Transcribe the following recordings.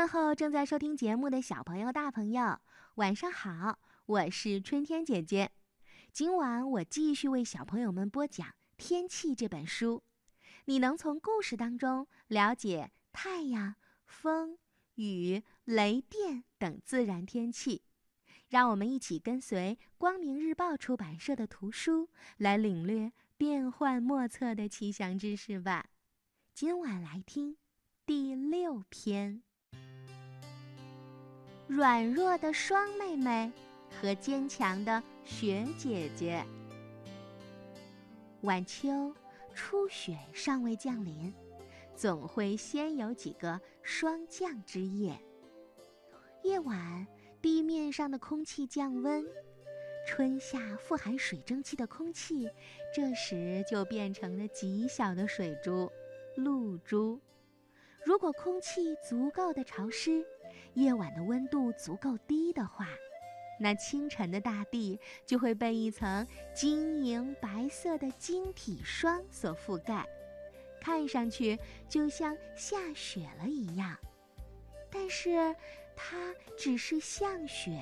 问候正在收听节目的小朋友、大朋友，晚上好！我是春天姐姐。今晚我继续为小朋友们播讲《天气》这本书。你能从故事当中了解太阳、风、雨、雷电等自然天气。让我们一起跟随光明日报出版社的图书，来领略变幻莫测的气象知识吧。今晚来听第六篇：软弱的霜妹妹和坚强的雪姐姐。晚秋，初雪尚未降临，总会先有几个霜降之夜。夜晚。地面上的空气降温，春夏富含水蒸气的空气，这时就变成了极小的水珠——露珠。如果空气足够的潮湿，夜晚的温度足够低的话，那清晨的大地就会被一层晶莹白色的晶体霜所覆盖，看上去就像下雪了一样。但是，它只是像雪，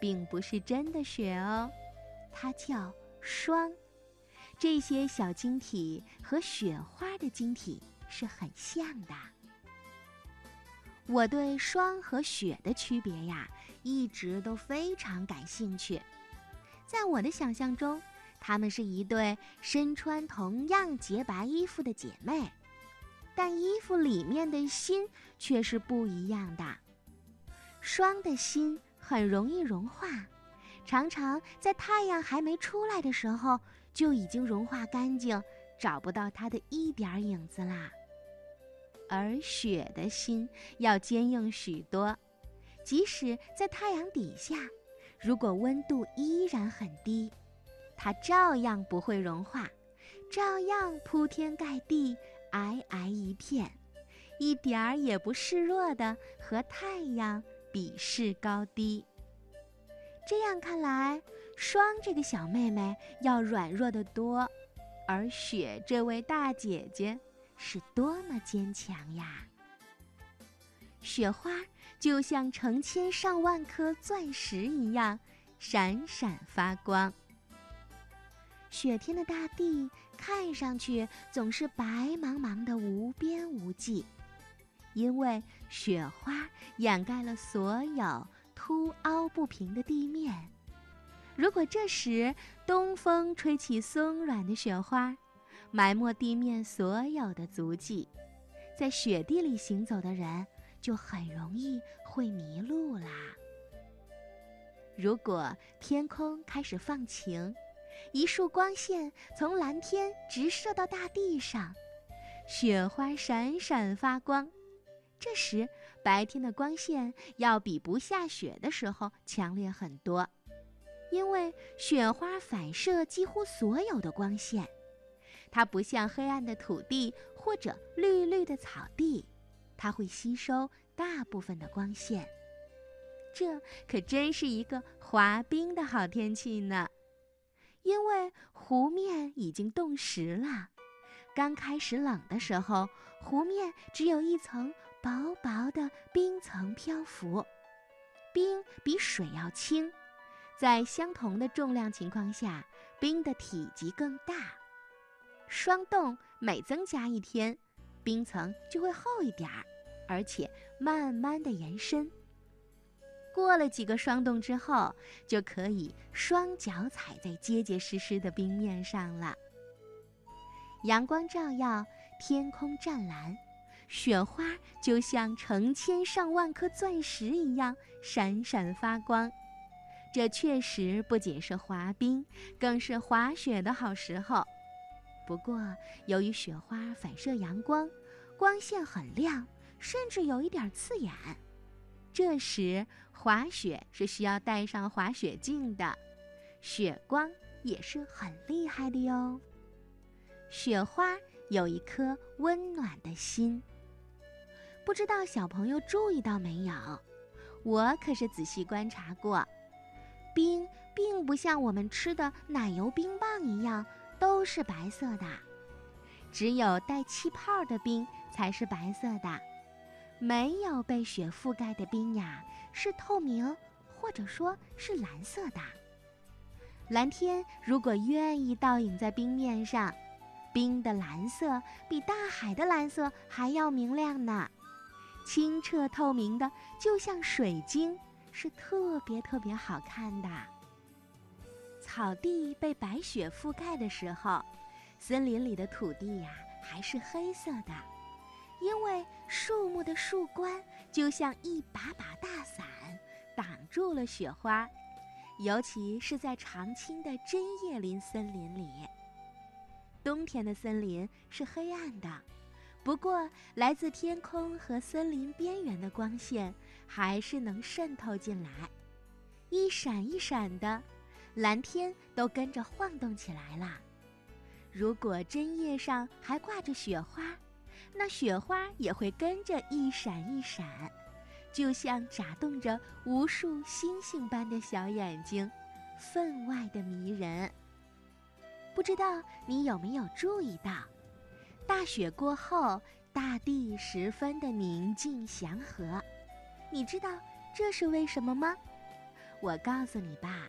并不是真的雪哦。它叫霜。这些小晶体和雪花的晶体是很像的。我对霜和雪的区别呀，一直都非常感兴趣。在我的想象中，她们是一对身穿同样洁白衣服的姐妹。但衣服里面的心却是不一样的。霜的心很容易融化，常常在太阳还没出来的时候就已经融化干净，找不到它的一点影子啦。而雪的心要坚硬许多，即使在太阳底下，如果温度依然很低，它照样不会融化，照样铺天盖地。皑皑一片，一点儿也不示弱的和太阳比试高低。这样看来，霜这个小妹妹要软弱得多，而雪这位大姐姐是多么坚强呀！雪花就像成千上万颗钻石一样闪闪发光。雪天的大地看上去总是白茫茫的、无边无际，因为雪花掩盖了所有凸凹不平的地面。如果这时东风吹起松软的雪花，埋没地面所有的足迹，在雪地里行走的人就很容易会迷路啦。如果天空开始放晴，一束光线从蓝天直射到大地上，雪花闪闪发光。这时，白天的光线要比不下雪的时候强烈很多，因为雪花反射几乎所有的光线。它不像黑暗的土地或者绿绿的草地，它会吸收大部分的光线。这可真是一个滑冰的好天气呢。因为湖面已经冻实了，刚开始冷的时候，湖面只有一层薄薄的冰层漂浮。冰比水要轻，在相同的重量情况下，冰的体积更大。霜冻每增加一天，冰层就会厚一点儿，而且慢慢的延伸。过了几个霜冻之后，就可以双脚踩在结结实实的冰面上了。阳光照耀，天空湛蓝，雪花就像成千上万颗钻石一样闪闪发光。这确实不仅是滑冰，更是滑雪的好时候。不过，由于雪花反射阳光，光线很亮，甚至有一点刺眼。这时滑雪是需要戴上滑雪镜的，雪光也是很厉害的哟。雪花有一颗温暖的心，不知道小朋友注意到没有？我可是仔细观察过，冰并不像我们吃的奶油冰棒一样都是白色的，只有带气泡的冰才是白色的。没有被雪覆盖的冰呀，是透明，或者说是蓝色的。蓝天如果愿意倒影在冰面上，冰的蓝色比大海的蓝色还要明亮呢，清澈透明的，就像水晶，是特别特别好看的。草地被白雪覆盖的时候，森林里的土地呀还是黑色的，因为树木的树冠就像一把把大伞，挡住了雪花，尤其是在常青的针叶林森林里。冬天的森林是黑暗的，不过来自天空和森林边缘的光线还是能渗透进来，一闪一闪的。蓝天都跟着晃动起来了。如果针叶上还挂着雪花，那雪花也会跟着一闪一闪，就像眨动着无数星星般的小眼睛，分外的迷人。不知道你有没有注意到，大雪过后，大地十分的宁静祥和。你知道这是为什么吗？我告诉你吧。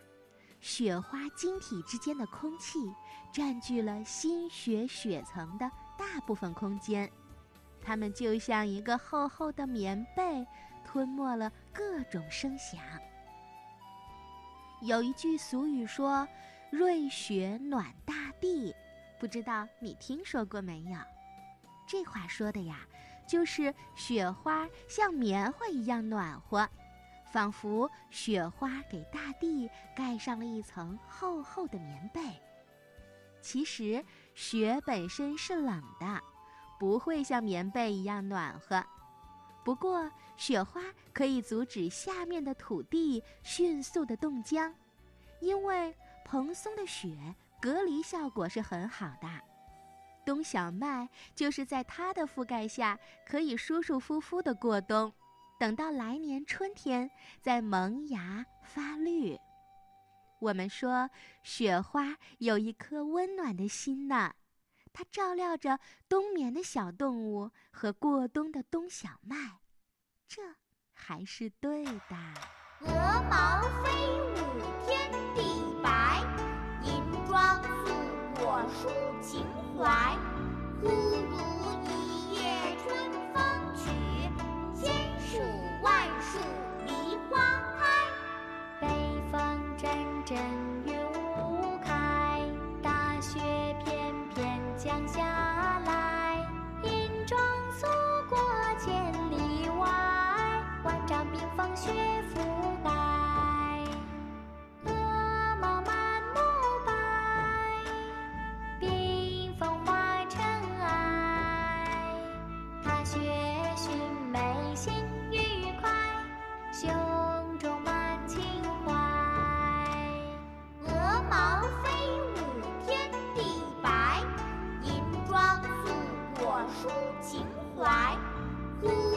雪花晶体之间的空气占据了新雪雪层的大部分空间，它们就像一个厚厚的棉被，吞没了各种声响。有一句俗语说：“瑞雪暖大地”，不知道你听说过没有？这话说的呀，就是雪花像棉花一样暖和。仿佛雪花给大地盖上了一层厚厚的棉被。其实雪本身是冷的，不会像棉被一样暖和。不过雪花可以阻止下面的土地迅速的冻僵，因为蓬松的雪隔离效果是很好的。冬小麦就是在它的覆盖下可以舒舒服服的过冬。等到来年春天再萌芽发绿，我们说雪花有一颗温暖的心呢，它照料着冬眠的小动物和过冬的冬小麦，这还是对的。鹅毛飞舞天地白，银装素裹抒情怀。忽如雪